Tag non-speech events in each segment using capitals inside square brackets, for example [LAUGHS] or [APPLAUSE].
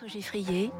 François Geffrier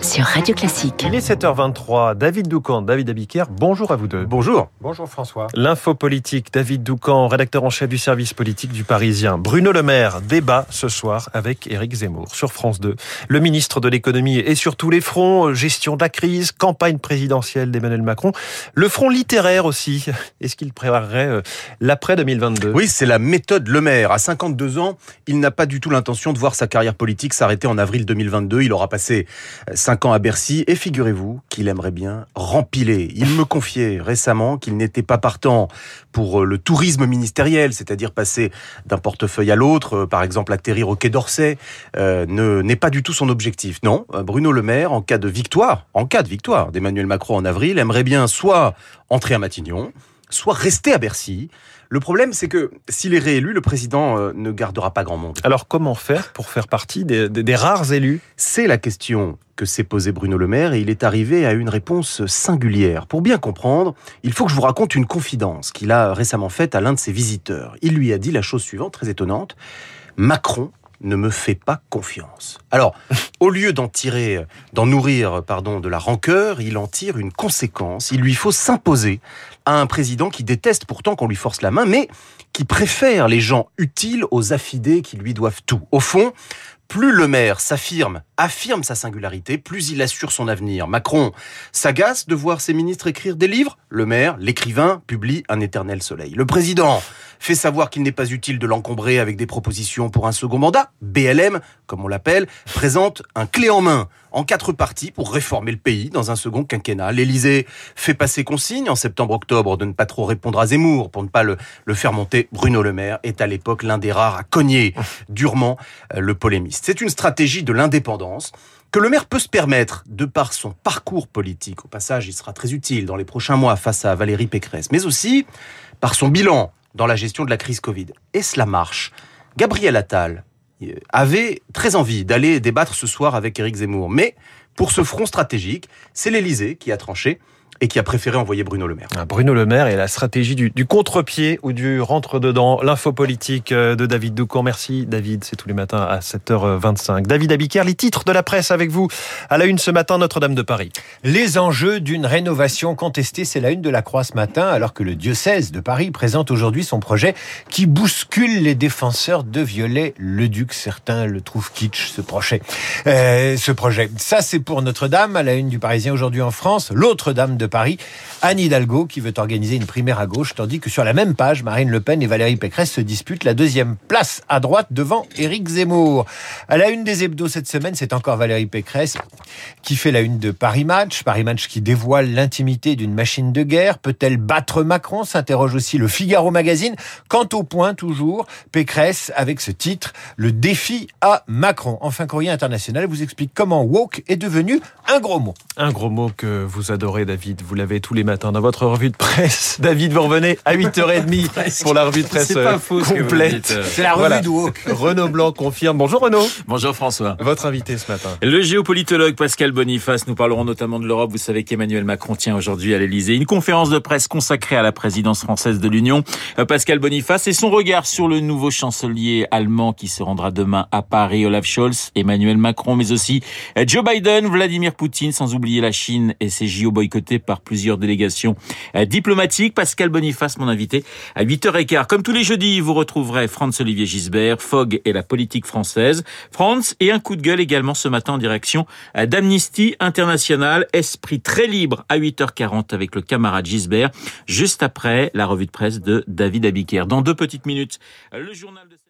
sur Radio Classique. Il est 7h23. David Doucan, David Abiker, bonjour à vous deux. Bonjour. Bonjour François. L'info politique, David Doucan, rédacteur en chef du service politique du Parisien. Bruno Le Maire débat ce soir avec Éric Zemmour sur France 2. Le ministre de l'économie est sur tous les fronts, gestion de la crise, campagne présidentielle d'Emmanuel Macron. Le front littéraire aussi. [LAUGHS] Est-ce qu'il préparerait euh, l'après 2022 Oui, c'est la méthode Le Maire. À 52 ans, il n'a pas du tout l'intention de voir sa carrière politique s'arrêter en avril 2022. Il aura passé 5 ans à Bercy et figurez-vous qu'il aimerait bien rempiler. Il me confiait récemment qu'il n'était pas partant pour le tourisme ministériel, c'est-à-dire passer d'un portefeuille à l'autre, par exemple atterrir au Quai d'Orsay, euh, ne n'est pas du tout son objectif. Non, Bruno Le Maire, en cas de victoire, en cas de victoire d'Emmanuel Macron en avril, aimerait bien soit entrer à Matignon, soit rester à Bercy. Le problème, c'est que s'il est réélu, le président euh, ne gardera pas grand monde. Alors comment faire pour faire partie des, des, des rares élus? C'est la question que s'est posée Bruno Le Maire et il est arrivé à une réponse singulière. Pour bien comprendre, il faut que je vous raconte une confidence qu'il a récemment faite à l'un de ses visiteurs. Il lui a dit la chose suivante, très étonnante. Macron ne me fait pas confiance. Alors, [LAUGHS] au lieu d'en tirer, d'en nourrir, pardon, de la rancœur, il en tire une conséquence. Il lui faut s'imposer à un président qui déteste pourtant qu'on lui force la main, mais qui préfère les gens utiles aux affidés qui lui doivent tout. Au fond, plus le maire s'affirme, affirme sa singularité, plus il assure son avenir. Macron s'agace de voir ses ministres écrire des livres. Le maire, l'écrivain, publie un éternel soleil. Le président fait savoir qu'il n'est pas utile de l'encombrer avec des propositions pour un second mandat. BLM, comme on l'appelle, présente un clé en main en quatre parties pour réformer le pays dans un second quinquennat. L'Élysée fait passer consigne en septembre-octobre de ne pas trop répondre à Zemmour pour ne pas le, le faire monter. Bruno Le Maire est à l'époque l'un des rares à cogner [LAUGHS] durement le polémiste. C'est une stratégie de l'indépendance que le maire peut se permettre de par son parcours politique. Au passage, il sera très utile dans les prochains mois face à Valérie Pécresse, mais aussi par son bilan dans la gestion de la crise Covid. Et cela marche. Gabriel Attal avait très envie d'aller débattre ce soir avec Éric Zemmour, mais pour ce front stratégique, c'est l'Élysée qui a tranché et qui a préféré envoyer Bruno Le Maire. Ah, Bruno Le Maire et la stratégie du, contre-pied ou du rentre-dedans, l'info politique de David Doucan. Merci David, c'est tous les matins à 7h25. David Abiker, les titres de la presse avec vous. À la une ce matin, Notre-Dame de Paris. Les enjeux d'une rénovation contestée, c'est la une de la Croix ce matin, alors que le diocèse de Paris présente aujourd'hui son projet qui bouscule les défenseurs de Viollet-le-Duc. Certains le trouvent kitsch, ce projet. Euh, ce projet. Ça, c'est pour Notre-Dame, à la une du Parisien aujourd'hui en France. L'autre dame de Paris, Anne Hidalgo, qui veut organiser une primaire à gauche, tandis que sur la même page, Marine Le Pen et Valérie Pécresse se disputent la deuxième place à droite devant Éric Zemmour. À la une des hebdos cette semaine, c'est encore Valérie Pécresse qui fait la une de Paris Match. Paris Match qui dévoile l'intimité d'une machine de guerre. Peut-elle battre Macron? s'interroge aussi le Figaro Magazine. Quant au point, toujours, Pécresse avec ce titre, le défi à Macron. Enfin, Courrier International vous explique comment woke est devenu un gros mot. Un gros mot que vous adorez, David. Vous l'avez tous les matins dans votre revue de presse. [LAUGHS] David, vous revenez à 8h30 [LAUGHS] pour la revue de presse pas faux complète. C'est la revue Voilà. de woke. [LAUGHS] Renaud Blanc confirme. Bonjour Renaud. Bonjour François. Votre invité ce matin. Le géopolitologue Pascal Boniface, nous parlerons notamment de l'Europe. Vous savez qu'Emmanuel Macron tient aujourd'hui à l'Elysée une conférence de presse consacrée à la présidence française de l'Union. Euh, Pascal Boniface et son regard sur le nouveau chancelier allemand qui se rendra demain à Paris, Olaf Scholz, Emmanuel Macron, mais aussi euh, Joe Biden, Vladimir Poutine, sans oublier la Chine et ses JO boycottés par plusieurs délégations euh, diplomatiques. Pascal Boniface, mon invité, à 8h15. Comme tous les jeudis, vous retrouverez Franz-Olivier Gisbert, Fogg et la politique française. Franz et un coup de gueule également ce matin en direction euh, d'Amnesty International. Esprit très libre à 8h40 avec le camarade Gisbert, juste après la revue de presse de David Abiker. Dans deux petites minutes, euh, le journal de...